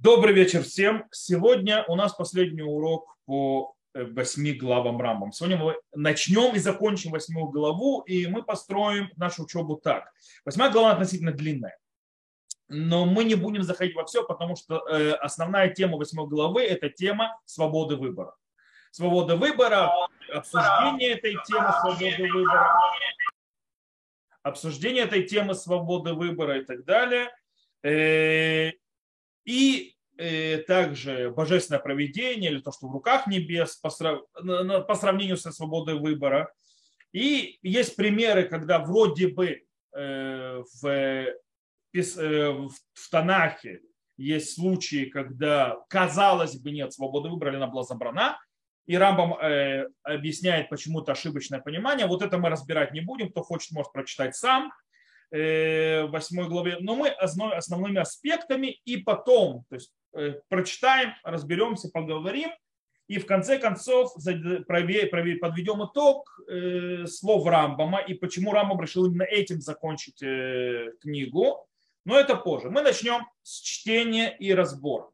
Добрый вечер всем. Сегодня у нас последний урок по э, восьми главам Рамбам. Сегодня мы начнем и закончим восьмую главу, и мы построим нашу учебу так. Восьмая глава относительно длинная, но мы не будем заходить во все, потому что э, основная тема восьмой главы – это тема свободы выбора. Свобода выбора, обсуждение этой темы свободы выбора, обсуждение этой темы свободы выбора и так далее э, – и э, также божественное проведение или то, что в руках небес по, срав... по сравнению со свободой выбора. И есть примеры, когда вроде бы э, в, э, в Танахе есть случаи, когда, казалось бы, нет свободы выбора, она была забрана, и Рамбам объясняет почему-то ошибочное понимание. Вот это мы разбирать не будем. Кто хочет, может прочитать сам. Э, восьмой главе, но мы основными аспектами и потом то есть, э, прочитаем, разберемся, поговорим и в конце концов подведем итог э, слов Рамбама и почему Рамбам решил именно этим закончить книгу. Но это позже. Мы начнем с чтения и разбора.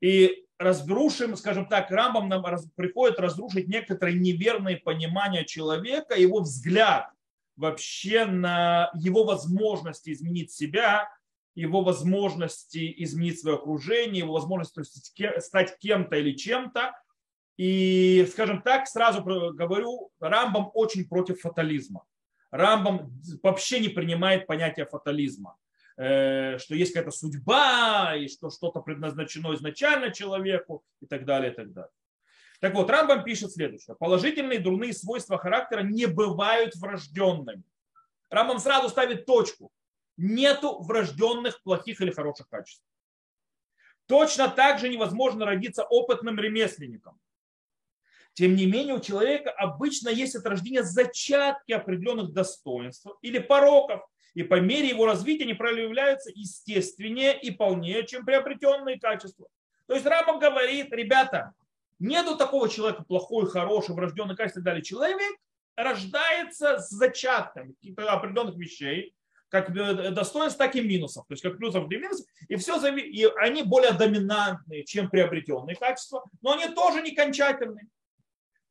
И разрушим, скажем так, Рамбам нам приходит разрушить некоторые неверные понимания человека, его взгляд вообще на его возможности изменить себя, его возможности изменить свое окружение, его возможности стать кем-то или чем-то. И, скажем так, сразу говорю, Рамбам очень против фатализма. Рамбам вообще не принимает понятие фатализма, э, что есть какая-то судьба, и что что-то предназначено изначально человеку и так далее, и так далее. Так вот, Рамбам пишет следующее. Положительные дурные свойства характера не бывают врожденными. Рамбам сразу ставит точку. Нету врожденных плохих или хороших качеств. Точно так же невозможно родиться опытным ремесленником. Тем не менее, у человека обычно есть от рождения зачатки определенных достоинств или пороков, и по мере его развития они проявляются естественнее и полнее, чем приобретенные качества. То есть Рамбам говорит, ребята, Нету такого человека плохой, хороший, врожденный качество и так далее. Человек рождается с зачатками определенных вещей, как э, достоинств, так и минусов. То есть как плюсов, так и минусов. И, все, и они более доминантные, чем приобретенные качества, но они тоже не кончательные.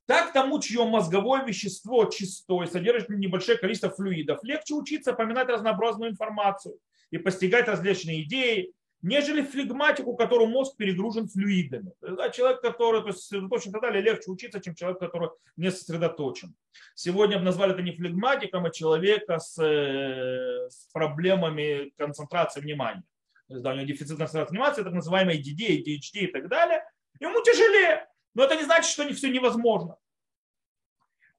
Так тому, чье мозговое вещество чистое, содержит небольшое количество флюидов, легче учиться поминать разнообразную информацию и постигать различные идеи, нежели флегматику, у которого мозг перегружен флюидами. Да, человек, который то есть, сосредоточен и так далее, легче учиться, чем человек, который не сосредоточен. Сегодня назвали это не флегматиком, а человека с, э, с проблемами концентрации внимания. То есть, да, у него дефицит концентрации внимания, так называемый DD, ADHD и так далее. Ему тяжелее. Но это не значит, что не все невозможно.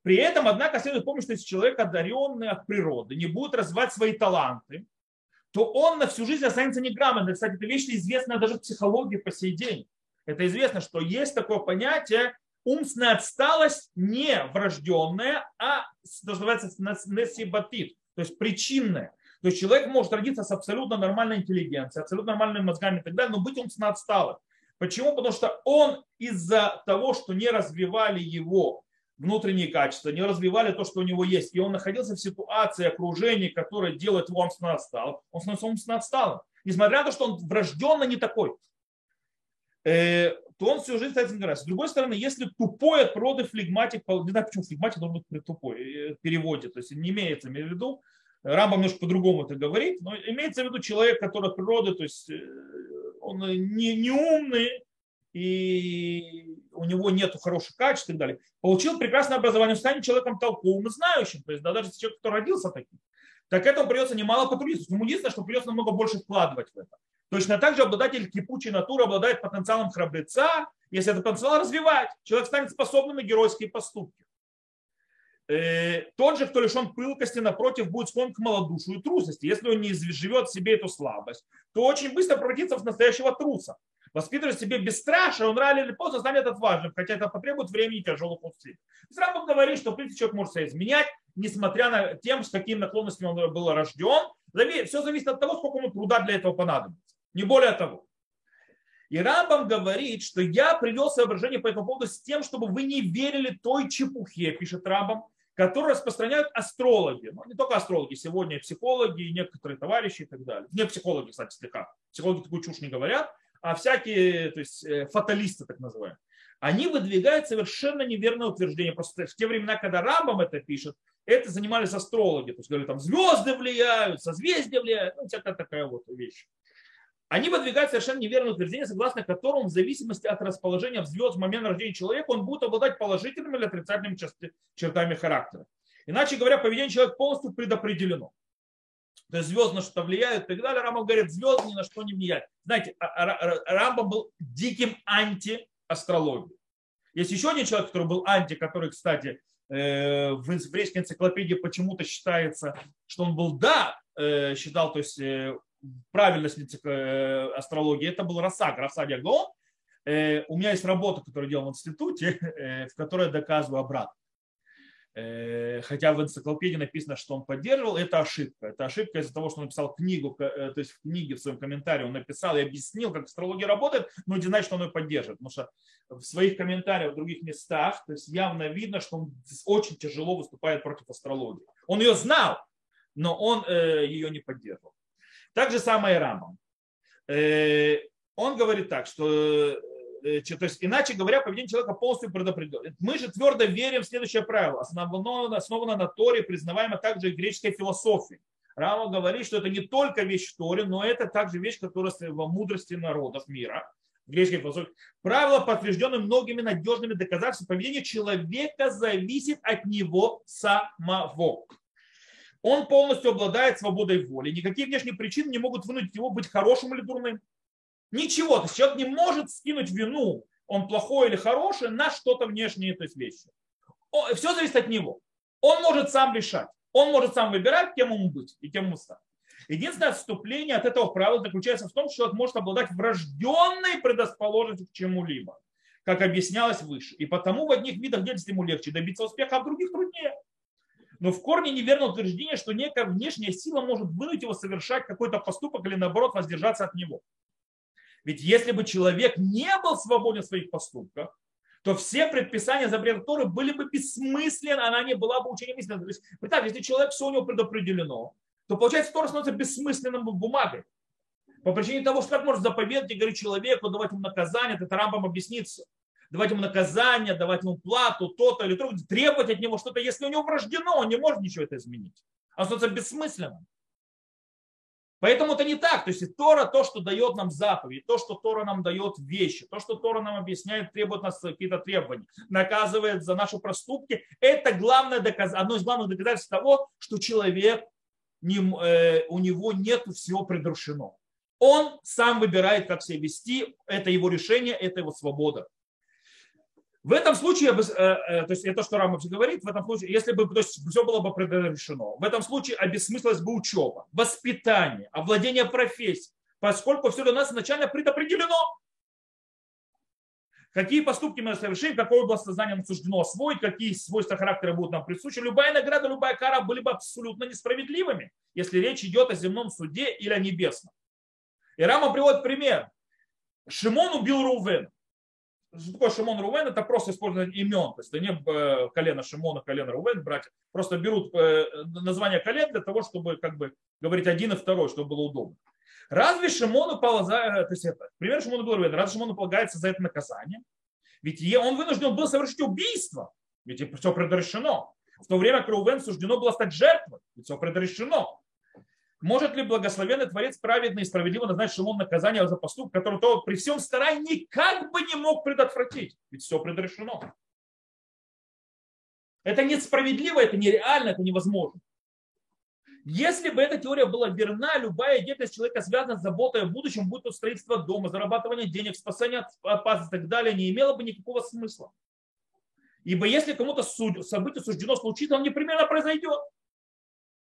При этом, однако, следует помнить, что если человек одаренный от природы, не будет развивать свои таланты, то он на всю жизнь останется неграмотным. Кстати, это вещь известная даже в психологии по сей день. Это известно, что есть такое понятие умственная отсталость не врожденная, а называется несибатит, то есть причинная. То есть человек может родиться с абсолютно нормальной интеллигенцией, абсолютно нормальными мозгами и так далее, но быть умственно отсталым. Почему? Потому что он из-за того, что не развивали его внутренние качества, не развивали то, что у него есть, и он находился в ситуации окружения, которое делает его умственно отсталым, он становится умственно отсталым. Несмотря на то, что он врожденно не такой, э, то он всю жизнь становится играть. С другой стороны, если тупой от природы флегматик, не знаю, почему флегматик должен быть тупой, э, переводе, то есть не имеется в виду, Рамбам немножко по-другому это говорит, но имеется в виду человек, который от природы, то есть э, он не, не умный, и у него нет хороших качеств и так далее, получил прекрасное образование, станет человеком толковым и знающим, то есть да, даже человек, который родился таким, так этому придется немало потрудиться. Ему единственное, что придется намного больше вкладывать в это. Точно так же обладатель кипучей натуры обладает потенциалом храбреца, если этот потенциал развивать, человек станет способным на геройские поступки. Э, тот же, кто лишен пылкости, напротив, будет склон к малодушию и трусости. Если он не живет в себе эту слабость, то очень быстро превратится в настоящего труса воспитывать в себе бесстрашие, он рано или поздно станет отважным, хотя это потребует времени и тяжелых усилий. Рамбам говорит, что в принципе человек может себя изменять, несмотря на тем, с какими наклонностями он был рожден. Все зависит от того, сколько ему труда для этого понадобится. Не более того. И Рамбам говорит, что я привел соображение по этому поводу с тем, чтобы вы не верили той чепухе, пишет Рамбам, которую распространяют астрологи. Ну, не только астрологи, сегодня и психологи, и некоторые товарищи и так далее. Не психологи, кстати, слегка. Психологи такую чушь не говорят а всякие то есть, э, фаталисты, так называемые, они выдвигают совершенно неверное утверждение. Просто в те времена, когда Рамбам это пишет, это занимались астрологи. То есть говорили, там звезды влияют, созвездия влияют, ну, всякая такая вот вещь. Они выдвигают совершенно неверное утверждение, согласно которому в зависимости от расположения звезд в момент рождения человека он будет обладать положительными или отрицательными чертами характера. Иначе говоря, поведение человека полностью предопределено. То есть звезды на что-то влияют и так далее. Рамбам говорит, звезды ни на что не влияют. Знаете, а, а, а, Рамбам был диким анти-астрологией. Есть еще один человек, который был анти, который, кстати, э, в еврейской энциклопедии почему-то считается, что он был, да, э, считал, то есть э, правильность астрологии. Это был Расак, Расак Ягон. У меня есть работа, которую делал в институте, в которой я доказываю обратно. Э, хотя в энциклопедии написано, что он поддерживал, это ошибка. Это ошибка из-за того, что он написал книгу, э, то есть в книге в своем комментарии он написал и объяснил, как астрология работает, но не значит, что он ее поддерживает. Потому что в своих комментариях в других местах то есть явно видно, что он очень тяжело выступает против астрологии. Он ее знал, но он э, ее не поддерживал. Так же самое и Рамбам. Он говорит так, что то есть, иначе говоря, поведение человека полностью предопределено. Мы же твердо верим в следующее правило, основано, основано на Торе, признаваемо также и греческой философии. Рама говорит, что это не только вещь в Торе, но это также вещь, которая во мудрости народов мира, греческой философии. Правило, подтвержденное многими надежными доказательствами, поведение человека зависит от него самого. Он полностью обладает свободой воли. Никакие внешние причины не могут вынудить его быть хорошим или дурным. Ничего. То есть человек не может скинуть вину, он плохой или хороший, на что-то внешнее, то есть вещи. Все зависит от него. Он может сам решать. Он может сам выбирать, кем ему быть и кем ему стать. Единственное отступление от этого правила заключается в том, что человек может обладать врожденной предрасположенностью к чему-либо, как объяснялось выше. И потому в одних видах деятельности ему легче добиться успеха, а в других труднее. Но в корне неверно утверждение, что некая внешняя сила может вынуть его совершать какой-то поступок или наоборот воздержаться от него. Ведь если бы человек не был свободен в своих поступках, то все предписания запрета Торы были бы бессмысленны, она не была бы учением истины. То есть, представьте, если человек все у него предопределено, то получается Тора становится бессмысленным бумагой. По причине того, что как может заповедать и говорить человеку, давать ему наказание, это Рамбам объяснится. Давать ему наказание, давать ему плату, то-то или то, требовать от него что-то, если у него врождено, он не может ничего это изменить. Оно становится бессмысленным. Поэтому это не так. То есть Тора то, что дает нам заповеди, то, что Тора нам дает вещи, то, что Тора нам объясняет, требует нас какие-то требования, наказывает за наши проступки, это главное доказ... одно из главных доказательств того, что человек, не, э, у него нет всего предрешено. Он сам выбирает, как себя вести, это его решение, это его свобода. В этом случае, э, э, то есть это что Рамов говорит, в этом случае, если бы то есть, все было бы предрешено, в этом случае обесмыслилась бы учеба, воспитание, овладение профессией, поскольку все для нас изначально предопределено. Какие поступки мы совершим, какое область сознания нам суждено освоить, какие свойства характера будут нам присущи. Любая награда, любая кара были бы абсолютно несправедливыми, если речь идет о земном суде или о небесном. И Рама приводит пример. Шимон убил Рувена. Что такое Шимон Рувен? Это просто использование имен. То есть это не э, колено Шимона, колено Рувен, братья. Просто берут э, название колен для того, чтобы как бы говорить один и второй, чтобы было удобно. Разве Шимону полагается, то есть это, пример Шимону был Рувен, разве Шимону полагается за это наказание? Ведь он вынужден был совершить убийство, ведь все предрешено. В то время как Рувен суждено было стать жертвой, ведь все предрешено. Может ли благословенный Творец праведно и справедливо назначить Шимон наказание за поступок, который то при всем старании никак бы не мог предотвратить? Ведь все предрешено. Это несправедливо, это нереально, это невозможно. Если бы эта теория была верна, любая деятельность человека, связанная с заботой о будущем, будь то строительство дома, зарабатывание денег, спасание от опасности и так далее, не имело бы никакого смысла. Ибо если кому-то событие суждено случиться, он непременно произойдет.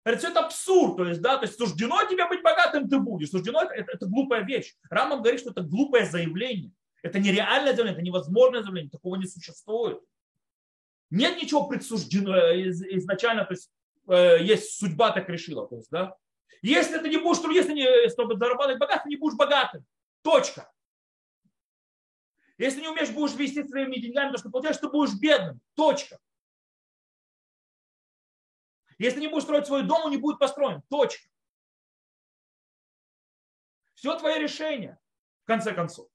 Говорит, все это абсурд, то есть, да, то есть суждено тебе быть богатым, ты будешь. Суждено это, это, это глупая вещь. Раман говорит, что это глупое заявление. Это нереальное заявление, это невозможное заявление, такого не существует. Нет ничего предсуждено изначально, то есть э, есть судьба так решила. То есть, да? Если ты не будешь, если не, чтобы зарабатывать богатым, ты не будешь богатым. Точка. Если не умеешь, будешь вести своими деньгами, то что получаешь, ты будешь бедным. Точка. Если не будешь строить свой дом, он не будет построен. Точка. Все твое решение. в конце концов.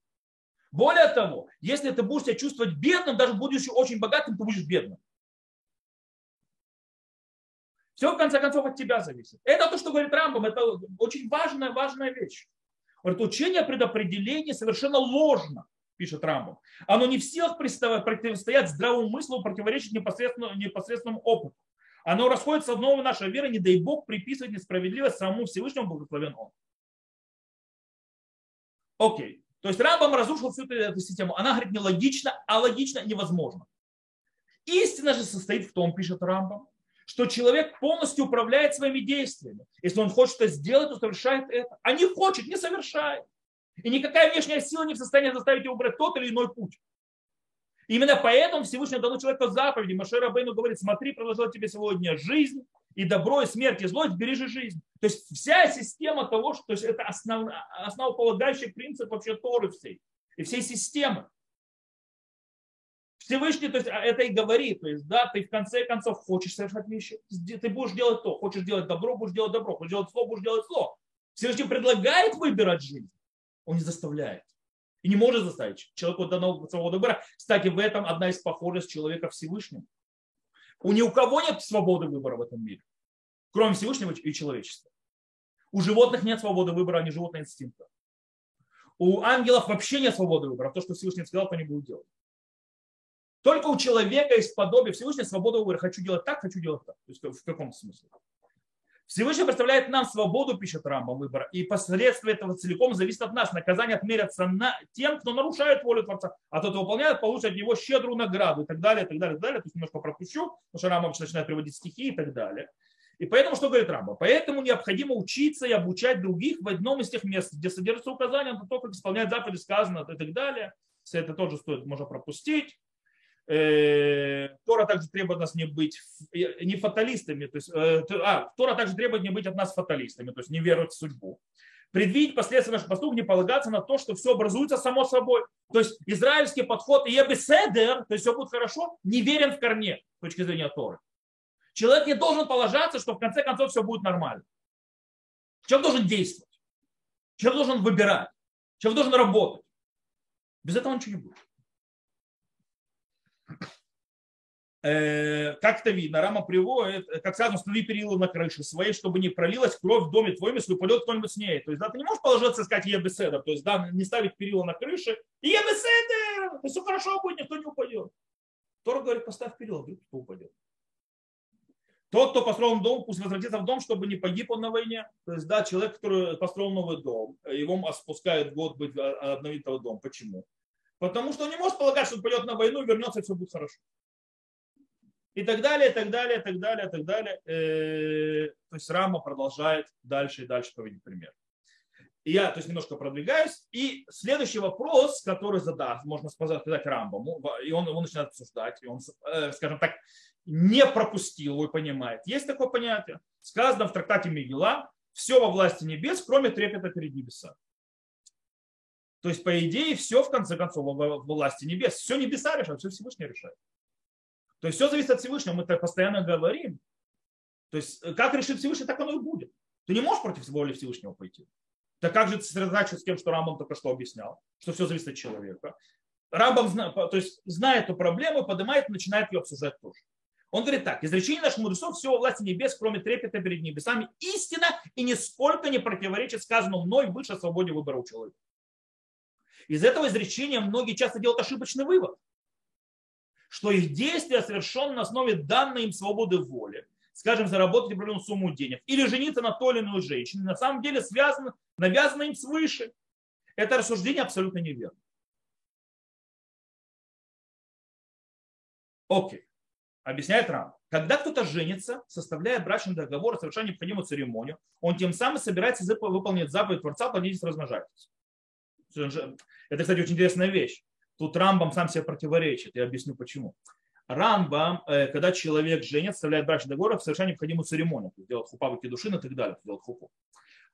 Более того, если ты будешь себя чувствовать бедным, даже будучи очень богатым, ты будешь бедным. Все в конце концов от тебя зависит. Это то, что говорит Рамбам, это очень важная, важная вещь. Говорит, учение предопределения совершенно ложно, пишет Рамбам. Оно не в силах противостоять здравому мыслю, противоречит непосредственно, непосредственному опыту. Оно расходится с одной нашей веры, не дай Бог приписывать несправедливость самому Всевышнему, благословен Он. Окей. То есть Рамбам разрушил всю эту, эту систему. Она говорит нелогично, а логично невозможно. Истина же состоит в том, пишет Рамбам, что человек полностью управляет своими действиями. Если он хочет это сделать, то совершает это. А не хочет, не совершает. И никакая внешняя сила не в состоянии заставить его брать тот или иной путь. Именно поэтому Всевышний дал человеку заповеди. Машера Бейну говорит, смотри, предложил тебе сегодня жизнь, и добро, и смерть, и злость, бережи жизнь. То есть вся система того, что то есть это основ, основополагающий принцип вообще Торы всей. И всей системы. Всевышний, то есть а, это и говорит, то есть, да, ты в конце концов хочешь совершать вещи, ты будешь делать то, хочешь делать добро, будешь делать добро, хочешь делать зло, будешь делать зло. Всевышний предлагает выбирать жизнь, он не заставляет. И не может заставить. Человеку дано свободу выбора. Кстати, в этом одна из похожестей человека Всевышнему. У ни у кого нет свободы выбора в этом мире, кроме Всевышнего и человечества. У животных нет свободы выбора, они животные инстинкта. У ангелов вообще нет свободы выбора. То, что Всевышний сказал, они будут делать. Только у человека есть подобие Всевышнего свобода выбора. Хочу делать так, хочу делать так. То есть в каком смысле? Всевышний представляет нам свободу, пишет Рамбам, выбора. И последствия этого целиком зависит от нас. Наказание отмерятся на тем, кто нарушает волю Творца. А тот, кто выполняет, получит от него щедрую награду и так далее, и так далее, и так далее. То есть немножко пропущу, потому что Рамбам начинает приводить стихи и так далее. И поэтому, что говорит Рамбам? Поэтому необходимо учиться и обучать других в одном из тех мест, где содержится указание на то, как исполнять заповеди, сказано и так далее. Все это тоже стоит, можно пропустить. Э, Тора также требует нас не быть не фаталистами, то есть, э, а, Тора также требует не быть от нас фаталистами, то есть не веровать в судьбу. Предвидеть последствия наших поступков, не полагаться на то, что все образуется само собой. То есть израильский подход ебеседер, то есть все будет хорошо, не верен в корне с точки зрения Торы. Человек не должен положаться, что в конце концов все будет нормально. Человек должен действовать. Человек должен выбирать. Человек должен работать. Без этого ничего не будет. Э, как это видно, Рама приводит, э, как сказано, установи перила на крыше своей, чтобы не пролилась кровь в доме твоем, если упадет кто-нибудь с ней. То есть, да, ты не можешь положиться и сказать ебеседер, то есть, да, не ставить перила на крыше, и ебеседер, то все хорошо будет, никто не упадет. Тора говорит, поставь перила, вдруг кто упадет. Тот, кто построил дом, пусть возвратится в дом, чтобы не погиб он на войне. То есть, да, человек, который построил новый дом, его спускают год быть а, обновить этот дом. Почему? Потому что он не может полагать, что он пойдет на войну, вернется, и все будет хорошо и так далее, и так далее, и так далее, и так далее. Э, то есть Рама продолжает дальше и дальше проводить пример. Я то есть, немножко продвигаюсь. И следующий вопрос, который задаст, можно сказать, Рамбаму, и он его начинает обсуждать, и он, э, скажем так, не пропустил его и понимает. Есть такое понятие. Сказано в трактате Мигела, все во власти небес, кроме трепета перед небесами. То есть, по идее, все в конце концов во власти небес. Все небеса решают, все Всевышний решает. То есть все зависит от Всевышнего, мы это постоянно говорим. То есть э, как решит Всевышний, так оно и будет. Ты не можешь против воли Всевышнего пойти. Так как же сосредотачиваться с тем, что Рамбам только что объяснял, что все зависит от человека. Рамбам то есть, зная эту проблему, поднимает начинает ее обсуждать тоже. Он говорит так, изречение наших мудрецов все во власти небес, кроме трепета перед небесами, истина и нисколько не противоречит сказанному мной выше свободе выбора у человека. Из этого изречения многие часто делают ошибочный вывод – что их действия совершены на основе данной им свободы воли, скажем, заработать определенную сумму денег, или жениться на той или иной женщине, на самом деле связано, навязано им свыше. Это рассуждение абсолютно неверно. Окей. Объясняет Рам. Когда кто-то женится, составляет брачный договор, совершая необходимую церемонию, он тем самым собирается выполнить заповедь Творца, плодитесь, размножайтесь. Это, кстати, очень интересная вещь. Тут Рамбам сам себе противоречит. Я объясню почему. Рамбам, э, когда человек женится, вставляет брачный договор, совершенно необходимую церемонию. Делает хупа в души и так далее. Делает хупу.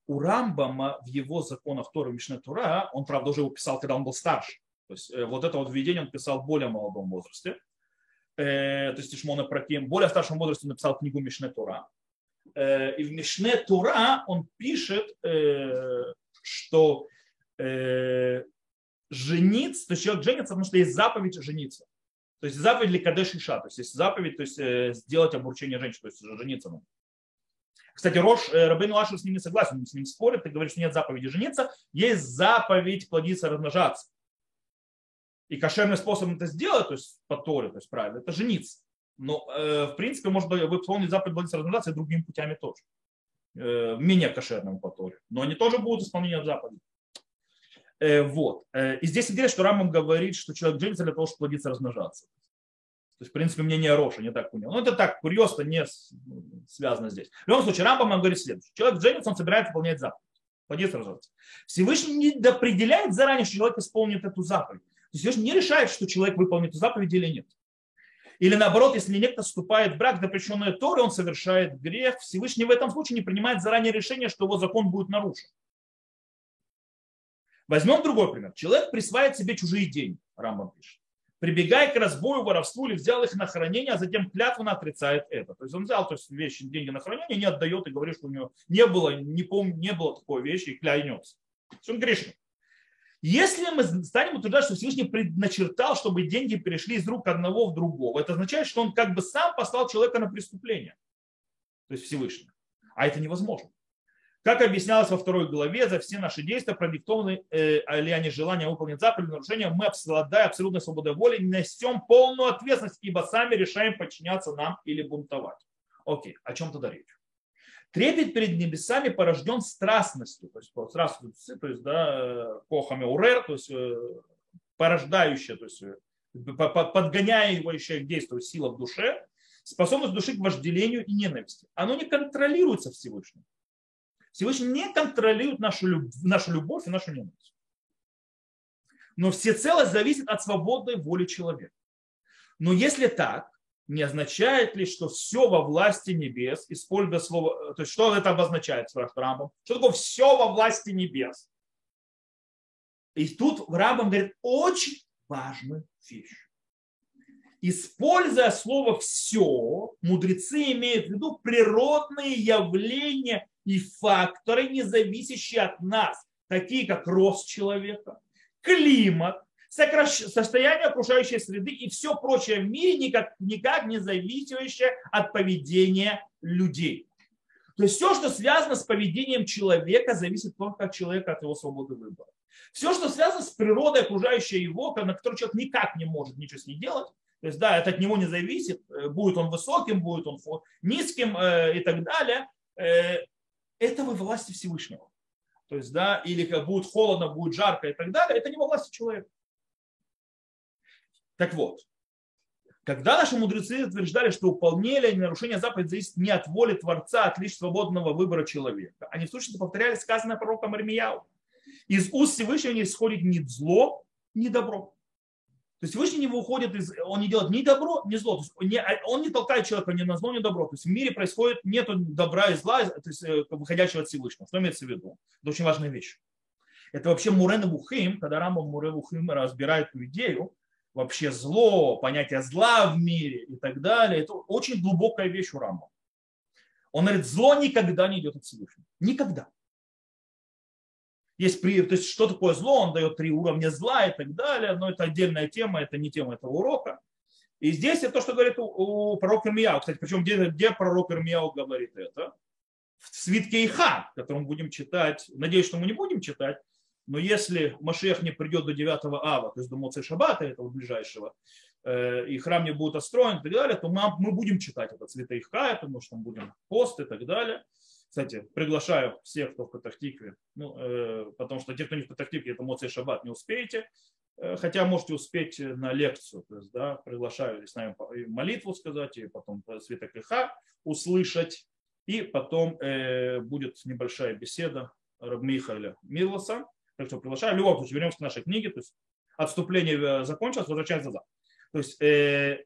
У Рамбама в его законах Торы Мишне Тура, он, правда, уже его писал, когда он был старше. То есть э, вот это вот введение он писал в более молодом возрасте. Э, то есть Ишмона Праким. В более старшем возрасте он написал книгу Мишне Тура. И в Мишне Тура он пишет, что жениться, то есть человек женится, потому что есть заповедь жениться. То есть заповедь для кадеш иша, то есть есть заповедь, то есть э, сделать обручение женщины, то есть жениться. Ну. Кстати, Рош, э, Рабейну Ашу с ними согласен, он с ним спорит и говорит, что нет заповеди жениться, есть заповедь плодиться, размножаться. И кошерный способ это сделать, то есть по Торе, то есть правильно, это жениться. Но, э, в принципе, можно выполнить заповедь плодиться, размножаться и другими путями тоже. Э, менее кошерным по Торе. Но они тоже будут исполнением заповеди. Э, вот. Э, и здесь интересно, что Рамам говорит, что человек женится для того, чтобы плодиться, размножаться. То есть, в принципе, мнение Роша не так понял. Но это так, курьезно не связано здесь. В любом случае, Рамбам говорит следующее. Человек женится, он собирается выполнять заповедь. Плодиться, размножаться. Всевышний не определяет заранее, что человек исполнит эту заповедь. То есть Всевышний не решает, что человек выполнит эту заповедь или нет. Или наоборот, если некто вступает в брак, запрещенный Торой, он совершает грех. Всевышний в этом случае не принимает заранее решение, что его закон будет нарушен. Возьмем другой пример. Человек присваивает себе чужие деньги, Рамбам пишет. Прибегая к разбою, воровству или взял их на хранение, а затем клятвенно отрицает это. То есть он взял то есть, вещи, деньги на хранение, не отдает и говорит, что у него не было, не помню, не было такой вещи и клянется. То есть он грешник. Если мы станем утверждать, что Всевышний предначертал, чтобы деньги перешли из рук одного в другого, это означает, что он как бы сам послал человека на преступление. То есть Всевышний. А это невозможно. Как объяснялось во второй главе, за все наши действия, продиктованы э, или они желания выполнить заповедь нарушения, мы, обладая абсолютной свободой воли, несем полную ответственность, ибо сами решаем подчиняться нам или бунтовать. Окей, о чем тогда речь? Трепет перед небесами порожден страстностью, то есть, страстностью, то есть да, кохами урер, то есть э, порождающая, то есть э, подгоняющая к действию сила в душе, способность души к вожделению и ненависти. Оно не контролируется Всевышним. Всевышний не контролирует нашу, нашу любовь и нашу ненависть. Но всецело зависит от свободной воли человека. Но если так, не означает ли, что все во власти небес, используя слово, то есть что это обозначает, спрашивает Рамбам? Что такое все во власти небес? И тут Рамбам говорит очень важную вещь. Используя слово «все», мудрецы имеют в виду природные явления и факторы, не зависящие от нас, такие как рост человека, климат, состояние окружающей среды и все прочее в мире никак, никак не зависящее от поведения людей. То есть все, что связано с поведением человека, зависит только от человека, от его свободы выбора. Все, что связано с природой, окружающей его, на которой человек никак не может ничего с ней делать, то есть, да, это от него не зависит, э, будет он высоким, будет он низким э, и так далее, э, это во власти Всевышнего. То есть, да, или как будет холодно, будет жарко и так далее, это не во власти человека. Так вот, когда наши мудрецы утверждали, что выполнение или нарушение заповедей зависит не от воли Творца, а от лишь свободного выбора человека, они в сущности повторяли сказанное пророком Армияу. Из уст Всевышнего не исходит ни зло, ни добро. То есть Всевышний не выходит из, он не делает ни добро, ни зло. То есть он, не, он не толкает человека ни на зло, ни добро. То есть в мире происходит нет добра и зла, то есть э, выходящего от Всевышнего. Что имеется в виду? Это очень важная вещь. Это вообще Мурен Бухим, когда Рамбам Мурен Бухим разбирает эту идею, вообще зло, понятие зла в мире и так далее. Это очень глубокая вещь у Рамбама. Он говорит, зло никогда не идет от Всевышнего. Никогда. Есть, при, то есть что такое зло, он дает три уровня зла и так далее, но это отдельная тема, это не тема этого урока. И здесь это то, что говорит у, у пророка Ирмияу. Кстати, причем где, где пророк Ирмияу говорит это? В свитке Иха, который мы будем читать. Надеюсь, что мы не будем читать, но если Машех не придет до 9 ава, то есть до Моцей Шабата, этого ближайшего, э, и храм не будет отстроен и так далее, то мы, мы будем читать этот Святый Хай, потому что там будем пост и так далее. Кстати, приглашаю всех, кто в Патахтикве, ну, э, потому что те, кто не в Патахтикве, это Моцей Шаббат, не успеете. Э, хотя можете успеть на лекцию. То есть, да, приглашаю с нами молитву сказать, и потом Святок Иха услышать. И потом э, будет небольшая беседа Рабмихаля Милоса, так что приглашаю. В любом случае, вернемся к нашей книге. То есть отступление э, закончилось, возвращаемся назад. То есть, э,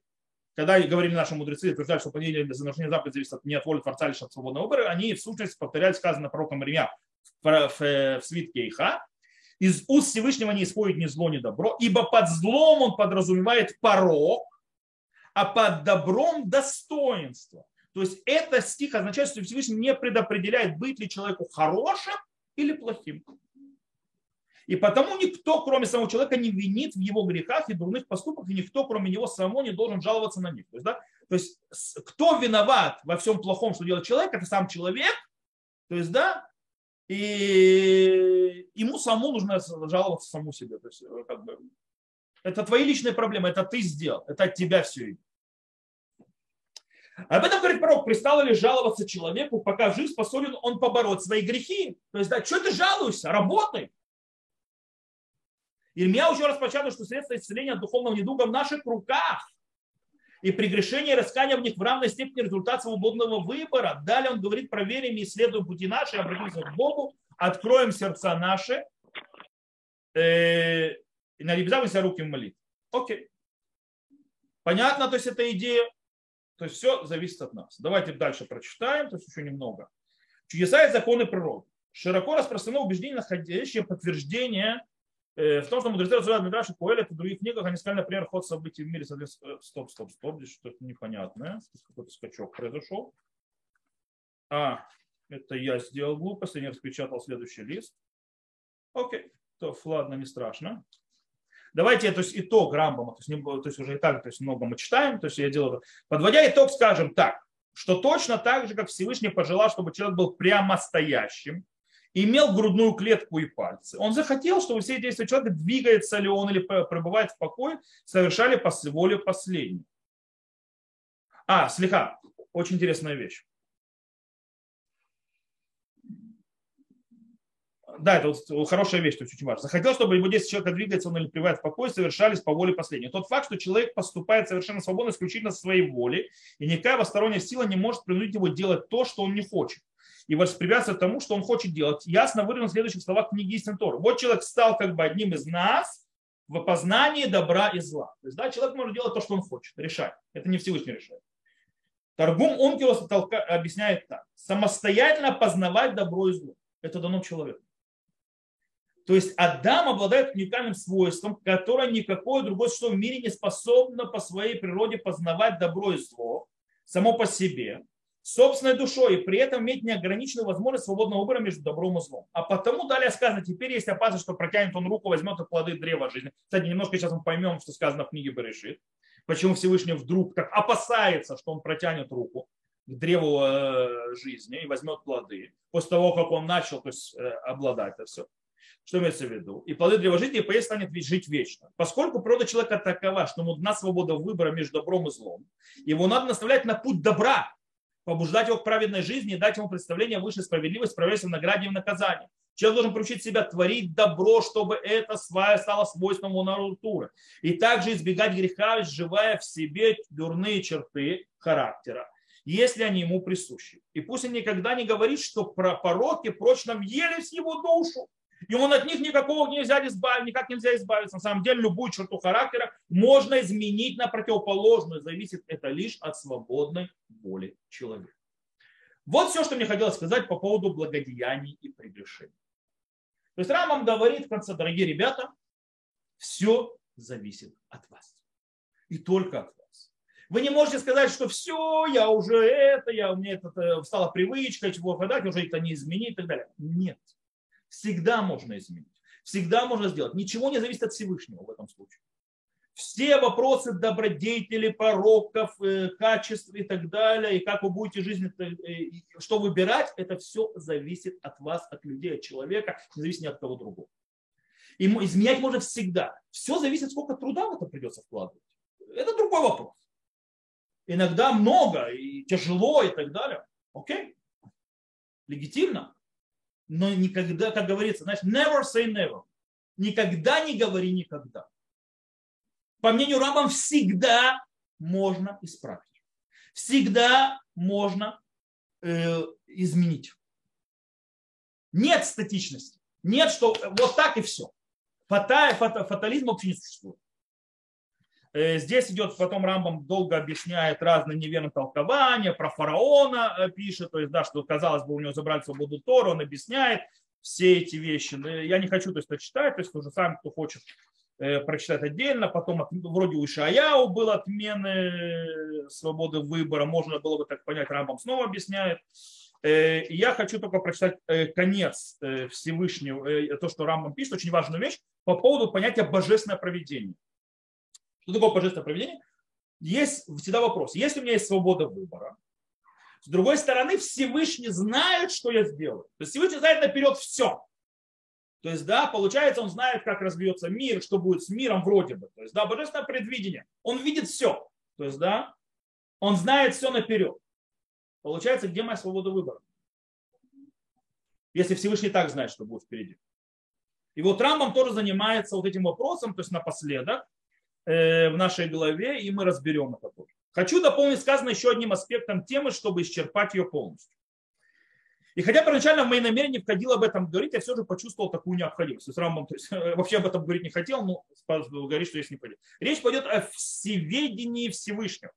когда говорили наши мудрецы, утверждали, что понятие за нарушение заповеди зависит от, не от воли Творца, лишь от свободного выбора, они в сущности повторяли сказанное пророком Ремья в, в, в, в свитке Иха. Из уст Всевышнего не исходит ни зло, ни добро, ибо под злом он подразумевает порог, а под добром достоинство. То есть это стих означает, что Всевышний не предопределяет, быть ли человеку хорошим или плохим. И потому никто, кроме самого человека, не винит в его грехах и дурных поступках, и никто, кроме него самого, не должен жаловаться на них. То есть, да, то есть кто виноват во всем плохом, что делает человек, это сам человек. То есть, да, и ему самому нужно жаловаться саму себе. То есть, э, как бы, это твои личные проблемы, это ты сделал, это от тебя все идет. Об этом говорит пророк, пристало ли жаловаться человеку, пока жив способен он побороть свои грехи. То есть, да, что ты жалуешься, работай. Ирмия уже распечатал, что средства исцеления от духовного недуга в наших руках. И прегрешение и раскаяние в них в равной степени результат свободного выбора. Далее он говорит, проверим и исследуем пути наши, обратимся к Богу, откроем сердца наши, э, и налепзавимся руки в. Окей. Понятно, то есть эта идея. То есть все зависит от нас. Давайте дальше прочитаем, то есть еще немного. Чудеса и законы природы. Широко распространено убеждение, находящее подтверждение в том, что мудрецы рассуждают Мидраши Коэлет и других книгах, они сказали, например, ход событий в мире, соответственно, э, стоп, стоп, стоп, здесь что-то непонятное, какой-то скачок произошел. А, это я сделал глупость, я не распечатал следующий лист. Окей, то ладно, не страшно. Давайте, то есть итог Рамбама, то есть, не, то есть уже и так то есть много мы читаем, то есть я делаю, подводя итог, скажем так, что точно так же, как Всевышний пожелал, чтобы человек был прямо стоящим, имел грудную клетку и пальцы. Он захотел, чтобы все действия человека, двигается ли он или пребывает в покое, совершали по воле последней. А, слегка, очень интересная вещь. Да, это вот хорошая вещь, то есть очень важно. Захотел, чтобы его действия человека двигается, он или пребывает в покое, совершались по воле последней. Тот факт, что человек поступает совершенно свободно, исключительно своей воли, и никакая посторонняя сила не может принудить его делать то, что он не хочет и воспрепятствовать тому, что он хочет делать. Ясно выражено в следующих словах книги Истин Торы. Вот человек стал как бы одним из нас в опознании добра и зла. То есть, да, человек может делать то, что он хочет, решать. Это не Всевышний решает. Торгум Онкилос объясняет так. Самостоятельно познавать добро и зло. Это дано человеку. То есть Адам обладает уникальным свойством, которое никакое другое существо в мире не способно по своей природе познавать добро и зло само по себе собственной душой и при этом иметь неограниченную возможность свободного выбора между добром и злом. А потому далее сказано, теперь есть опасность, что протянет он руку, возьмет и плоды древа жизни. Кстати, немножко сейчас мы поймем, что сказано в книге Берешит. Почему Всевышний вдруг так опасается, что он протянет руку к древу э, жизни и возьмет плоды после того, как он начал то есть, э, обладать это все. Что имеется в виду? И плоды древа жизни, и поесть станет жить вечно. Поскольку природа человека такова, что ему дана свобода выбора между добром и злом, его надо наставлять на путь добра, побуждать его к праведной жизни и дать ему представление высшей справедливости, справедливости в награде и в наказании. Человек должен приучить себя творить добро, чтобы это стало свойством его натуры. И также избегать греха, изживая в себе дурные черты характера, если они ему присущи. И пусть он никогда не говорит, что про пороки прочно въелись в его душу, и он от них никакого нельзя избавить, никак нельзя избавиться. На самом деле любую черту характера можно изменить на противоположную. Зависит это лишь от свободной воли человека. Вот все, что мне хотелось сказать по поводу благодеяний и прегрешений. То есть Рамам говорит в конце, дорогие ребята, все зависит от вас. И только от вас. Вы не можете сказать, что все, я уже это, я, у меня это э, стала привычка, чего подать, уже это не изменить и так далее. Нет. Всегда можно изменить. Всегда можно сделать. Ничего не зависит от Всевышнего в этом случае. Все вопросы добродетелей, пороков, э, качеств и так далее, и как вы будете жизнь, э, что выбирать, это все зависит от вас, от людей, от человека, не зависит ни от кого другого. И изменять можно всегда. Все зависит, сколько труда в это придется вкладывать. Это другой вопрос. Иногда много и тяжело и так далее. Окей. Легитимно но никогда, как говорится, знаешь, never say never. Никогда не говори никогда. По мнению Рамбам, всегда можно исправить. Всегда можно э, изменить. Нет статичности. Нет, что вот так и все. Фата, фата, фатализм вообще не существует. Э, здесь идет, потом Рамбам долго объясняет разные неверные толкования, про фараона э, пишет, то есть, да, что, казалось бы, у него забрали свободу Тора, он объясняет все эти вещи. Я не хочу, то есть, это читать, то есть, уже сам, кто хочет э, прочитать отдельно, потом вроде у Ишаяу был отмены свободы выбора, можно было бы так понять, Рамбам снова объясняет. Я хочу только прочитать конец Всевышнего, то, что Рамбам пишет, очень важную вещь по поводу понятия божественное проведение. Что такое божественное проведение? Есть всегда вопрос. Если у меня есть свобода выбора, с другой стороны, Всевышний знает, что я сделаю. То есть Всевышний знает наперед все. То есть, да, получается, он знает, как развьется мир, что будет с миром вроде бы. То есть, да, божественное предвидение. Он видит все. То есть, да, он знает все наперед. Получается, где моя свобода выбора? Если Всевышний так знает, что будет впереди. И вот Рамбам тоже занимается вот этим вопросом, то есть напоследок в нашей голове, и мы разберем это тоже. Хочу дополнить сказанное еще одним аспектом темы, чтобы исчерпать ее полностью. И хотя первоначально в мои намерения входило об этом говорить, я все же почувствовал такую необходимость. То есть то есть, вообще об этом говорить не хотел, но говорит, что есть не пойдет. Речь пойдет о всеведении Всевышнего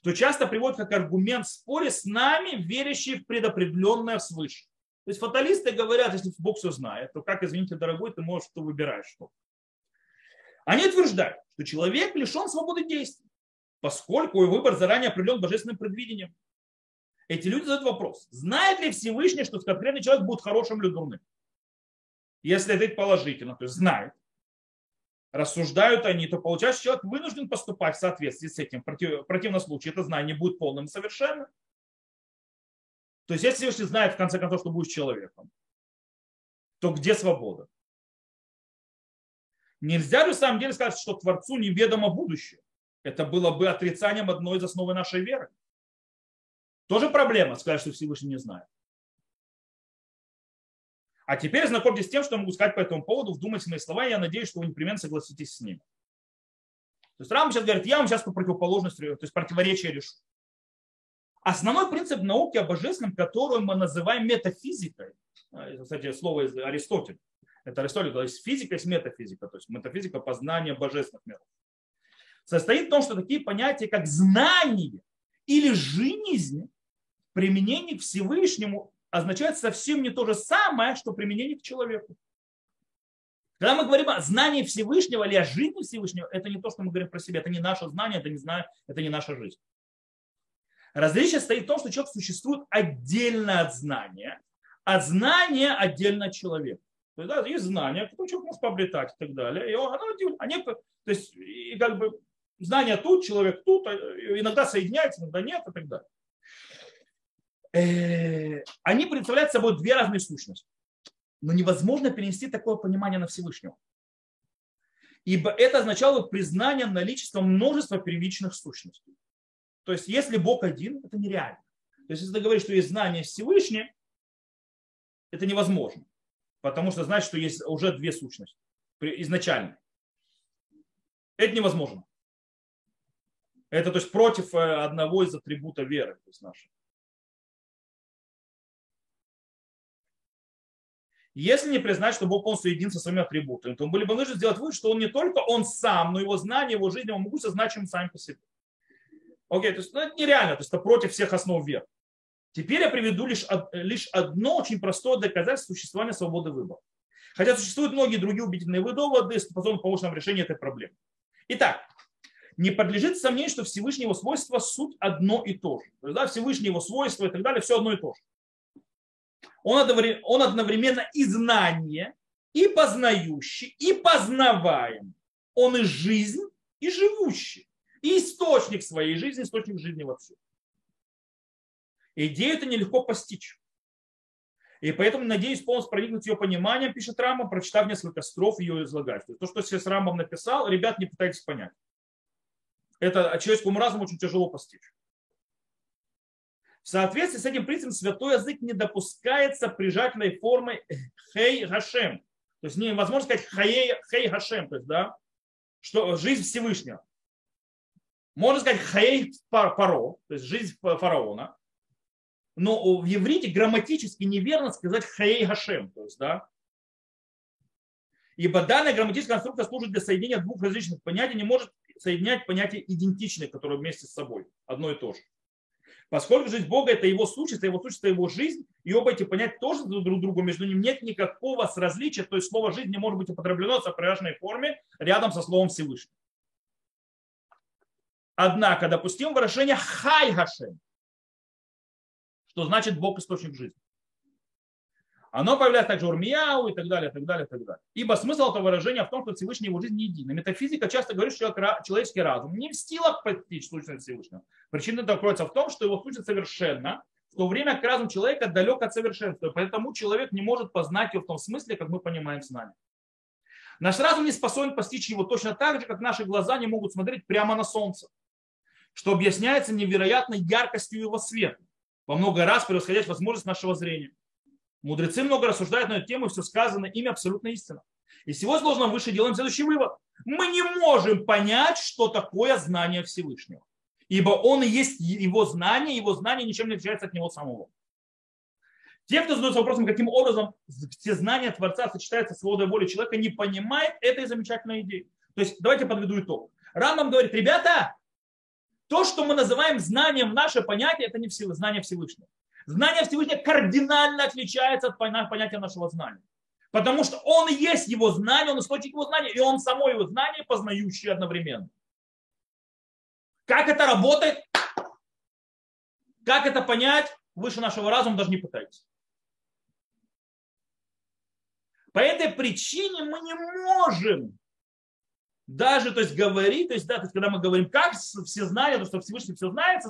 что часто приводит как аргумент в споре с нами, верящие в предопределенное свыше. То есть фаталисты говорят, если Бог все знает, то как, извините, дорогой, ты можешь, что выбираешь что. Они утверждают, что человек лишен свободы действий, поскольку его выбор заранее определен божественным предвидением. Эти люди задают вопрос, знает ли Всевышний, что конкретный человек будет хорошим или дурным? Если это положительно, то есть знает рассуждают они, то получается, человек вынужден поступать в соответствии с этим. В противном случае это знание будет полным и совершенным. То есть, если Всевышний знает, в конце концов, что будешь человеком, то где свобода? Нельзя же в самом деле сказать, что Творцу неведомо будущее. Это было бы отрицанием одной из основы нашей веры. Тоже проблема сказать, что Всевышний не знает. А теперь знакомьтесь с тем, что я могу сказать по этому поводу, вдумайте мои слова, и я надеюсь, что вы непременно согласитесь с ними. То есть Рам сейчас говорит, я вам сейчас по противоположности, то есть противоречие решу. Основной принцип науки о божественном, который мы называем метафизикой, а, кстати, слово из Аристотеля, это Аристотель, то есть физика есть метафизика, то есть метафизика познания божественных миров, состоит в том, что такие понятия, как знание или жизнь, применение к Всевышнему означает совсем не то же самое, что применение к человеку. Когда мы говорим о знании Всевышнего или о жизни Всевышнего, это не то, что мы говорим про себя, это не наше знание, это не, знаю, это не наша жизнь. Различие стоит в том, что человек существует отдельно от знания, а знание отдельно от человека. То есть, да, есть знание, кто человек может пообретать и так далее. И оно отдельно. Они, то есть, и как бы знание тут, человек тут, а, иногда соединяется, иногда нет и так далее. Э, они представляют собой две разные сущности. Но невозможно перенести такое понимание на Всевышнего. Ибо это означало признание наличия множества первичных сущностей. То есть, если Бог один, это нереально. То есть, если ты говоришь, что есть знание Всевышнего, это невозможно. Потому что значит, что есть уже две сущности изначально. Это невозможно. Это то есть против э, одного из атрибутов веры то есть нашей. Если не признать, что Бог полностью един со своими атрибутами, то мы были бы нужно сделать вывод, что он не только он сам, но его знание, его жизнь, его могут значимы сами по себе. Окей, то есть ну, это нереально, то есть это против всех основ веры. Теперь я приведу лишь, лишь одно очень простое доказательство существования свободы выбора. Хотя существуют многие другие убедительные доводы, способные помочь нам в этой проблемы. Итак, не подлежит сомнению, что Всевышнего его свойства суть одно и то же. То есть, да, Всевышнее его свойства и так далее, все одно и то же он одновременно и знание, и познающий, и познаваем. Он и жизнь, и живущий. И источник своей жизни, источник жизни вообще. Идею это нелегко постичь. И поэтому, надеюсь, полностью проникнуть ее пониманием, пишет Рамбам, прочитав несколько строф ее излагать. То, что сейчас Рамбам написал, ребят, не пытайтесь понять. Это человеческому разуму очень тяжело постичь. В соответствии с этим принципом святой язык не допускается прижательной формой хей гашем. То есть невозможно сказать хей, хей гашем, то есть, да, что жизнь Всевышнего. Можно сказать хей паро, то есть жизнь фараона. Но в еврите грамматически неверно сказать хей гашем, то есть, да, Ибо данная грамматическая конструкция служит для соединения двух различных понятий, не может соединять понятия идентичные, которые вместе с собой, одно и то же. Поскольку жизнь Бога – это его существо, его существо – его жизнь, и оба эти понять тоже друг другу, между ними нет никакого различия, то есть слово «жизнь» не может быть употреблено в сопряженной форме рядом со словом Всевышний. Однако допустим выражение «хай Хашем». Что значит Бог источник жизни. Оно появляется также Урмияу и так далее, и так далее, и так далее. Ибо смысл этого выражения в том, что Всевышний его жизнь не едина. Метафизика часто говорит, что человеческий разум не в силах постичь сущность Всевышнего. Причина этого кроется в том, что его сущность совершенно, в то время как разум человека далек от совершенства. Поэтому человек не может познать его в том смысле, как мы понимаем знание. Наш разум не способен постичь его точно так же, как наши глаза не могут смотреть прямо на солнце, что объясняется невероятной яркостью его света, во много раз превосходящей возможность нашего зрения. Мудрецы много рассуждают на эту тему, и все сказано ими абсолютно истина. И сегодня сложном выше делаем следующий вывод. Мы не можем понять, что такое знание Всевышнего. Ибо он и есть его знание, его знание ничем не отличается от него самого. Те, кто задается вопросом, каким образом все знания Творца сочетаются с свободой воли человека, не понимает этой замечательной идеи. То есть давайте подведу итог. Рамбам говорит, ребята, то, что мы называем знанием, наше понятие, это не знание Всевышнего. Знание Всевышнего кардинально отличается от понятия нашего знания. Потому что он и есть его знание, он источник его знания, и он само его знание, познающий одновременно. Как это работает? Как это понять? Выше нашего разума даже не пытайтесь. По этой причине мы не можем даже, то есть, говорить, то есть, да, то есть, когда мы говорим, как все знают, то, что Всевышний все знает,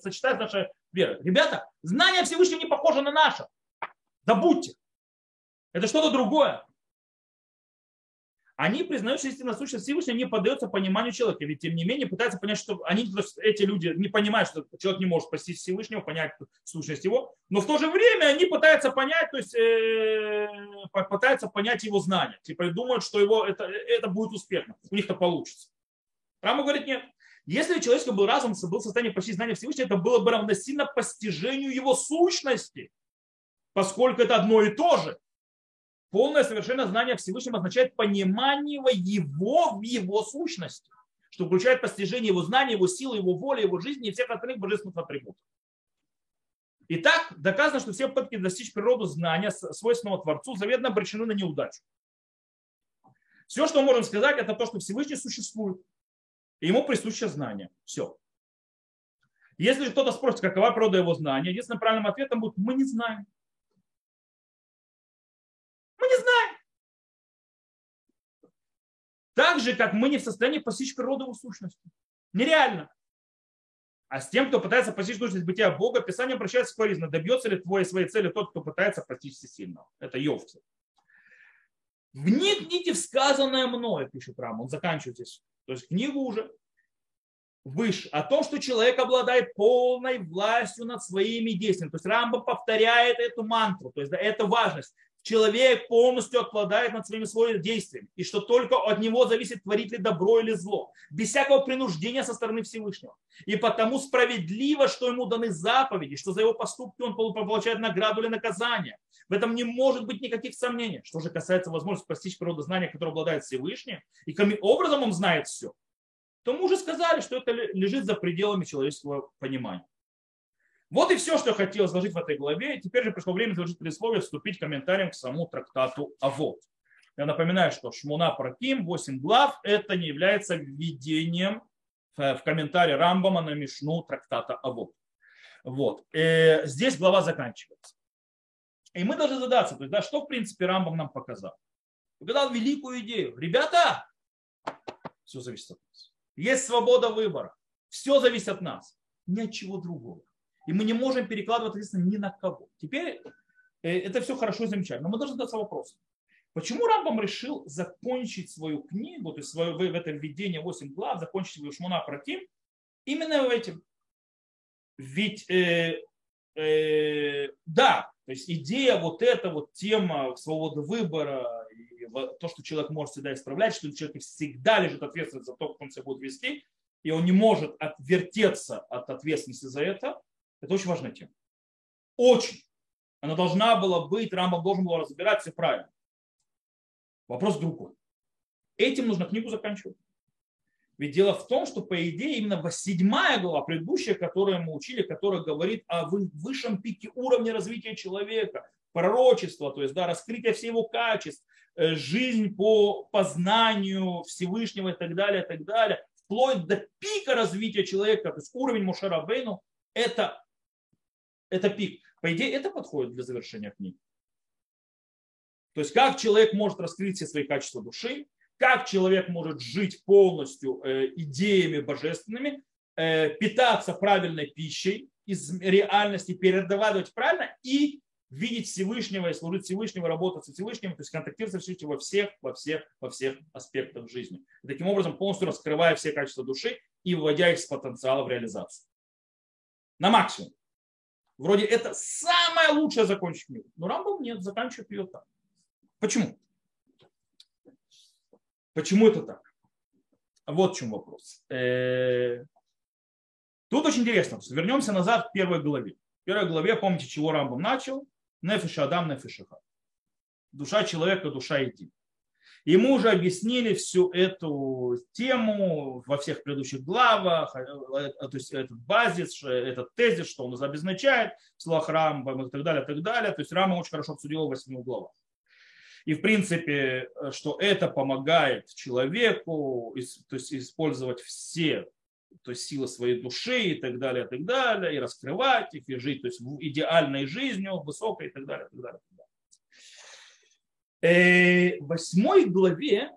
сочетает наша вера. Ребята, знание Всевышнего не похоже на наше. Забудьте. Это что-то другое. Они признают, что истинная сущность Всевышнего не поддается пониманию человека. Ведь, тем не менее, пытаются понять, что они, то есть, эти люди не понимают, что человек не может постичь Всевышнего, понять сущность его. Но в то же время они пытаются понять, то есть, э, пытаются понять его знания. Типа, думают, что его, это, это будет успешно. У них это получится. Рама говорит, нет. Если человеческий был разум, был в состоянии почти знания Всевышнего, это было бы равносильно постижению его сущности, поскольку это одно и то же. Полное совершенное знание Всевышнего означает понимание его в его сущности, что включает постижение его знания, его силы, его воли, его жизни и всех остальных божественных атрибутов. Итак, доказано, что все попытки достичь природу знания, свойственного Творцу, заведомо обречены на неудачу. Все, что мы можем сказать, это то, что Всевышний существует, и ему присуще знание. Все. Если кто-то спросит, какова природа его знания, единственным правильным ответом будет «мы не знаем». Не знаем. Так же, как мы не в состоянии постичь природу его сущности. Нереально. А с тем, кто пытается постичь сущность бытия Бога, Писание обращается к Фаризну. Добьется ли твоей своей цели тот, кто пытается постичь всесильного? Это Йовцы. Вникните в сказанное мною, пишет Рам. Он заканчивает здесь. То есть книгу уже выше, о том, что человек обладает полной властью над своими действиями. То есть Рамба повторяет эту мантру, то есть да, это важность человек полностью обладает над своими своими действиями, и что только от него зависит, творить ли добро или зло, без всякого принуждения со стороны Всевышнего. И потому справедливо, что ему даны заповеди, что за его поступки он получает награду или наказание. В этом не может быть никаких сомнений. Что же касается возможности постичь природу знания, которое обладает Всевышний, и каким образом он знает все, то мы уже сказали, что это лежит за пределами человеческого понимания. Вот и все, что я хотел изложить в этой главе. Теперь же пришло время заложить предисловие, вступить комментарием к самому трактату Авод. Я напоминаю, что Шмуна Параким, 8 глав, это не является введением в комментарии Рамбама на Мишну трактата Авод. Вот. И э, здесь глава заканчивается. И мы должны задаться, то есть, да, что в принципе Рамбам нам показал. Показал великую идею. Ребята, все зависит от нас. Есть свобода выбора. Все зависит от нас. Ни от чего другого. И мы не можем перекладывать ответственность ни на кого. Теперь э, это все хорошо и замечательно. Но мы должны задаться вопросом. Почему Рамбам решил закончить свою книгу, то есть свое, в этом введение 8 глав, закончить свою Шмуна Пратим, именно этим? Ведь, э, э, да, то есть идея вот эта вот тема свободы выбора, и то, что человек может всегда исправлять, что человек всегда лежит ответственность за то, как он себя будет вести, и он не может отвертеться от ответственности за это, это очень важная тема. Очень. Она должна была быть, Рамбам должен был разбирать все правильно. Вопрос другой. Этим нужно книгу заканчивать. Ведь дело в том, что, по идее, именно седьмая глава, предыдущая, которую мы учили, которая говорит о высшем пике уровня развития человека, пророчество, то есть да, раскрытие всех его качеств, э, жизнь по познанию Всевышнего и так далее, и так далее, вплоть до пика развития человека, то есть уровень Мушарабейну, это это пик. По идее, это подходит для завершения книги. То есть как человек может раскрыть все свои качества души, как человек может жить полностью э, идеями божественными, э, питаться правильной пищей из реальности, передавать правильно и видеть Всевышнего и служить Всевышнему, работать со Всевышним, то есть контактировать со Всевышним во всех, во всех, во всех аспектах жизни. И таким образом полностью раскрывая все качества души и выводя их с потенциала в реализацию. На максимум. Вроде это самое лучшее закончить книгу. Но Рамбам нет, заканчивает ее так. Почему? Почему это так? Вот в чем вопрос. Э, тут очень интересно. Вернемся назад к первой главе. В первой главе, помните, чего Рамбам начал? Нефиш Адам, нефиш Душа человека, душа идти. Ему уже объяснили всю эту тему во всех предыдущих главах, э, э, то есть этот базис, этот тезис, что он обозначает в словах Рамбам и так далее, и так далее. То есть Рамбам очень хорошо обсудил в восьми главах. И в принципе, э, что это помогает человеку то есть использовать все то есть силы своей души и так далее, и так далее, и раскрывать их, и жить то есть, идеальной жизнью, высокой и так далее. И так далее, и так далее. Э, восьмой главе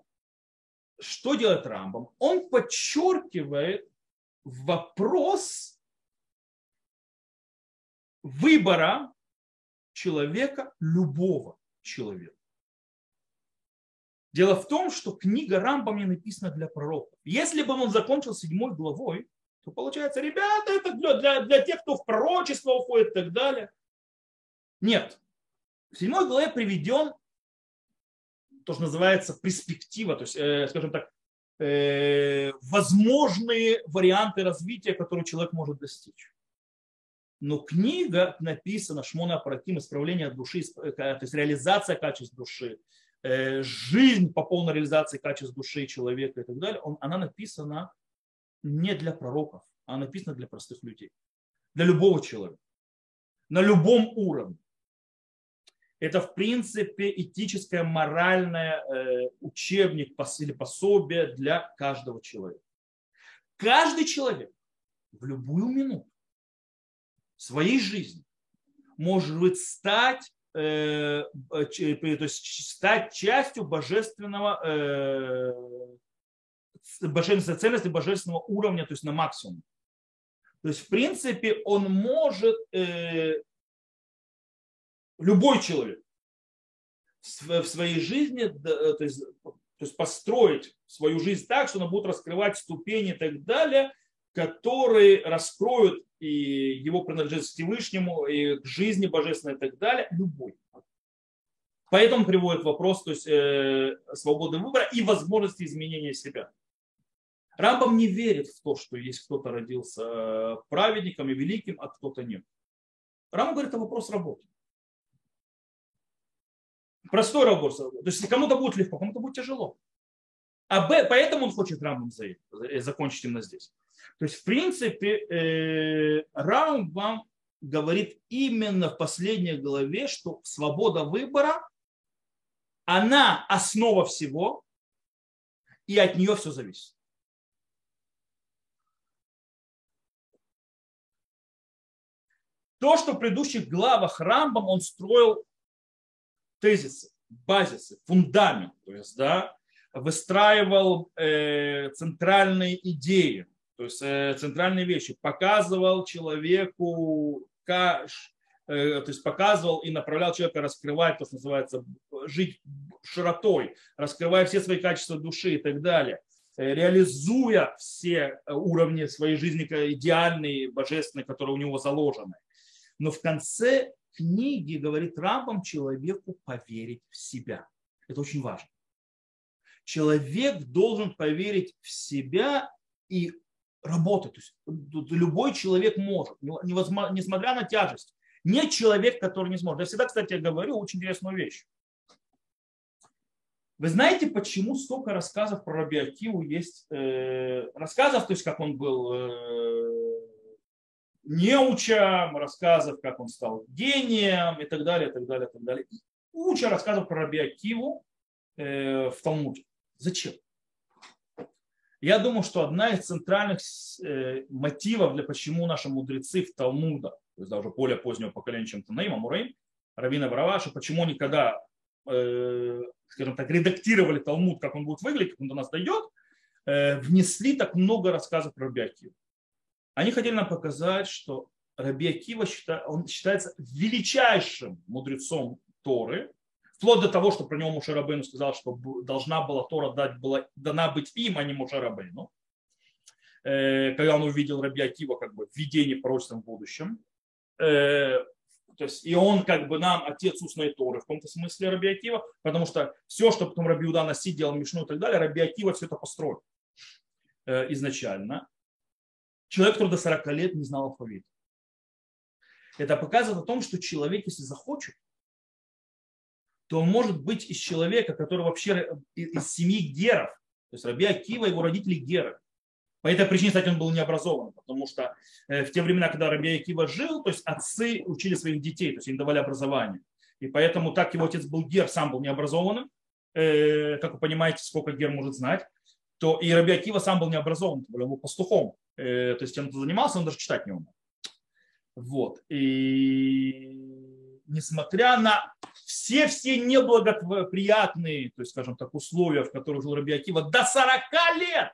что делает Рамбам? Он подчеркивает вопрос выбора человека, любого человека. Дело в том, что книга Рамбам не написана для пророков. Если бы он закончил седьмой главой, то получается, ребята, это для, для, для тех, кто в пророчество уходит и так далее. Нет. В седьмой главе приведен то, что называется перспектива, то есть, э, скажем так, э, возможные варианты развития, которые человек может достичь. Но книга написана Шмона Апаратим, исправление души, э, то есть реализация качеств души, Э, жизнь по полной реализации качеств души человека и так далее, он, она написана не для пророков, а написана для простых людей, для любого человека, на любом уровне. Это, в принципе, этическое, моральное э, учебник или пособие для каждого человека. Каждый человек в любую минуту своей жизни может стать Э, э, то есть стать частью божественного, э, божественной ценности, божественного уровня, то есть на максимум. То есть, в принципе, он может, любой человек в своей жизни, то есть, то есть построить свою жизнь так, что она будет раскрывать ступени и так далее, которые раскроют и его принадлежит Всевышнему, и к жизни божественной и так далее, любой. Поэтому приводит вопрос то есть, э, свободы выбора и возможности изменения себя. Рамбам не верит в то, что есть кто-то родился э, праведником и великим, а кто-то нет. Рамбам говорит, это вопрос работы. Простой вопрос. То есть кому-то будет легко, кому-то будет тяжело. А Б, поэтому он хочет Рамбам э, закончить именно здесь. То есть, в принципе, э, Рамбам говорит именно в последней главе, что свобода выбора, она основа всего, и от нее все зависит. То, что в предыдущих главах Рамбам он строил тезисы, базисы, фундамент, то есть, да, выстраивал э, центральные идеи, то есть э, центральные вещи, показывал человеку, каш, э, то есть показывал и направлял человека раскрывать, то, что называется, жить широтой, раскрывая все свои качества души и так далее, э, реализуя все уровни своей жизни идеальные, божественные, которые у него заложены. Но в конце книги говорит Рамбам человеку поверить в себя. Это очень важно. Человек должен поверить в себя и работать. То есть любой человек может, несмотря на тяжесть. Нет человека, который не сможет. Я всегда, кстати, говорю очень интересную вещь. Вы знаете, почему столько рассказов про Раби Акиву есть? Э, рассказов, то есть как он был э, неучем, рассказов, как он стал гением и так далее, и так далее, и так далее. И куча рассказов про Раби Акиву э, в Талмуде. Зачем? Я думаю, что одна из центральных э, мотивов, для почему наши мудрецы в Талмудах то есть даже более позднего поколения, чем Танаим, Амураим, Равина Бараваша, почему они когда, э, скажем так, редактировали Талмуд, как он будет выглядеть, как он до нас дойдет, э, внесли так много рассказов про Рабиакива. Они хотели нам показать, что Раби Акива он считается величайшим мудрецом Торы, вплоть до того, что про него Мушарабейну сказал, что должна была Тора дать, была, дана быть им, а не Мушарабейну. Э, когда он увидел Раби Акива как бы в видении пророчеством в будущем. Э, то есть, и он как бы нам отец устной Торы в каком-то смысле Раби Акива, потому что все, что потом Раби Уда носить, делал Мишну и так далее, Раби Акива все это построил э, изначально. Человек, который до 40 лет не знал алфавита. Это показывает о том, что человек, если захочет, то он может быть из человека, который вообще из семьи геров. То есть Раби Акива, его родители геры. По этой причине, кстати, он был не образован, потому что э, в те времена, когда Раби Акива жил, то есть отцы учили своих детей, то есть им давали образование. И поэтому так его отец был гер, сам был необразованным, э, как вы понимаете, сколько гер может знать, то и Раби Акива сам был необразован, он был пастухом. Э, то есть тем, кто занимался, он даже читать не умел. Вот. И несмотря на все-все неблагоприятные, то есть, скажем так, условия, в которых жил Раби Акива до 40 лет,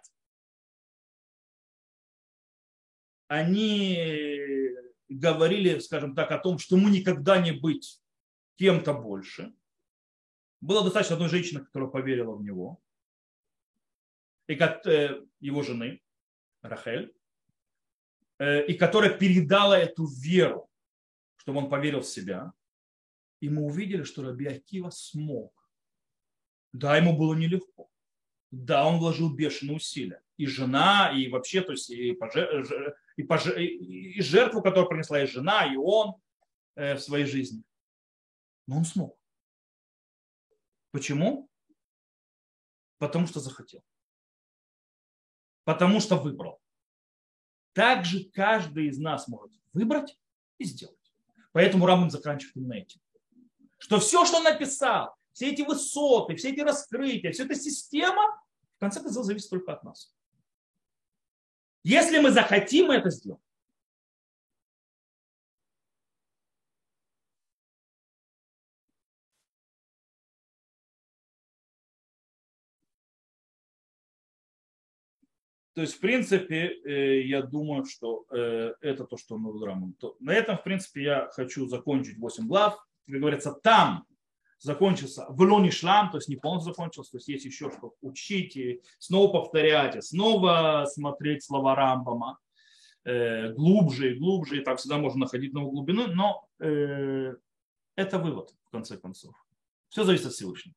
они говорили, скажем так, о том, что ему никогда не быть кем-то больше. Было достаточно одной женщины, которая поверила в него, и э, его жены, Рахель, Э, и которая передала эту веру, чтобы он поверил в себя. И мы увидели, что Раби Акива смог. Да, ему было нелегко. Да, он вложил бешеные усилия. И жена, и вообще, то есть и, пожер, и, пожер, и жертву, которую принесла и жена, и он э, в своей жизни. Но он смог. Почему? Потому что захотел. Потому что выбрал. Также каждый из нас может выбрать и сделать. Поэтому Рамбам заканчивает именно этим. Что все, что он написал, все эти высоты, все эти раскрытия, вся эта система, в конце концов, зависит только от нас. Если мы захотим, это сделаем. То есть, в принципе, э, я думаю, что э, это то, что мы в На этом, в принципе, я хочу закончить 8 глав. Как говорится, там закончился в лоне шлам, то есть не полностью закончился, то есть есть еще что учить, и снова повторять, и снова смотреть слова Рамбама э, глубже и глубже, и там всегда можно находить новую глубину, но это вывод, в конце концов. Все зависит от Всевышнего.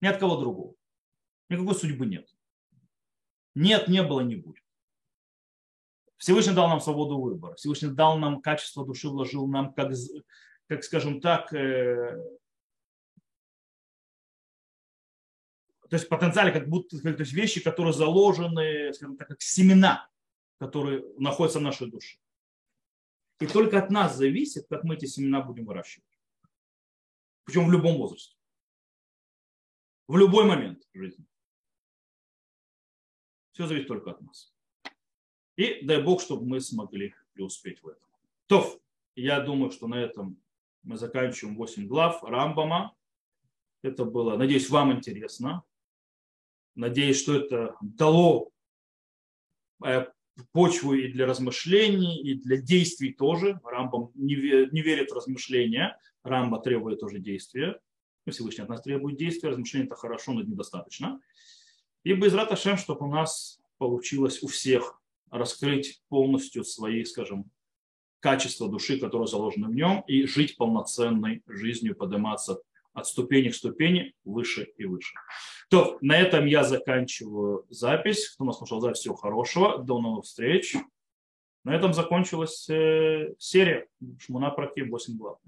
Ни от кого другого. Никакой судьбы нет. Нет, не было, не будет. Всевышний дал нам свободу выбора. Всевышний дал нам качество души, вложил нам, как, как скажем так, э, то есть потенциально как будто как, то есть вещи, которые заложены, скажем так, как семена, которые находятся в нашей душе. И только от нас зависит, как мы эти семена будем выращивать. Причем в любом возрасте. В любой момент жизни. Все зависит только от нас. И дай Бог, чтобы мы смогли преуспеть в этом. То, я думаю, что на этом мы заканчиваем 8 глав Рамбама. Это было, надеюсь, вам интересно. Надеюсь, что это дало э, почву и для размышлений, и для действий тоже. Рамбам не верит в размышления. Рамба требует тоже действия. Всевышний от нас требует действия. Размышления это хорошо, но недостаточно. И без Раташем, чтобы у нас получилось у всех раскрыть полностью свои, скажем, качества души, которые заложены в нем, и жить полноценной жизнью, подниматься от ступени к ступени выше и выше. То, на этом я заканчиваю запись. Кто нас слушал запись, всего хорошего. До новых встреч. На этом закончилась э, серия Шмуна Праким 8 глав.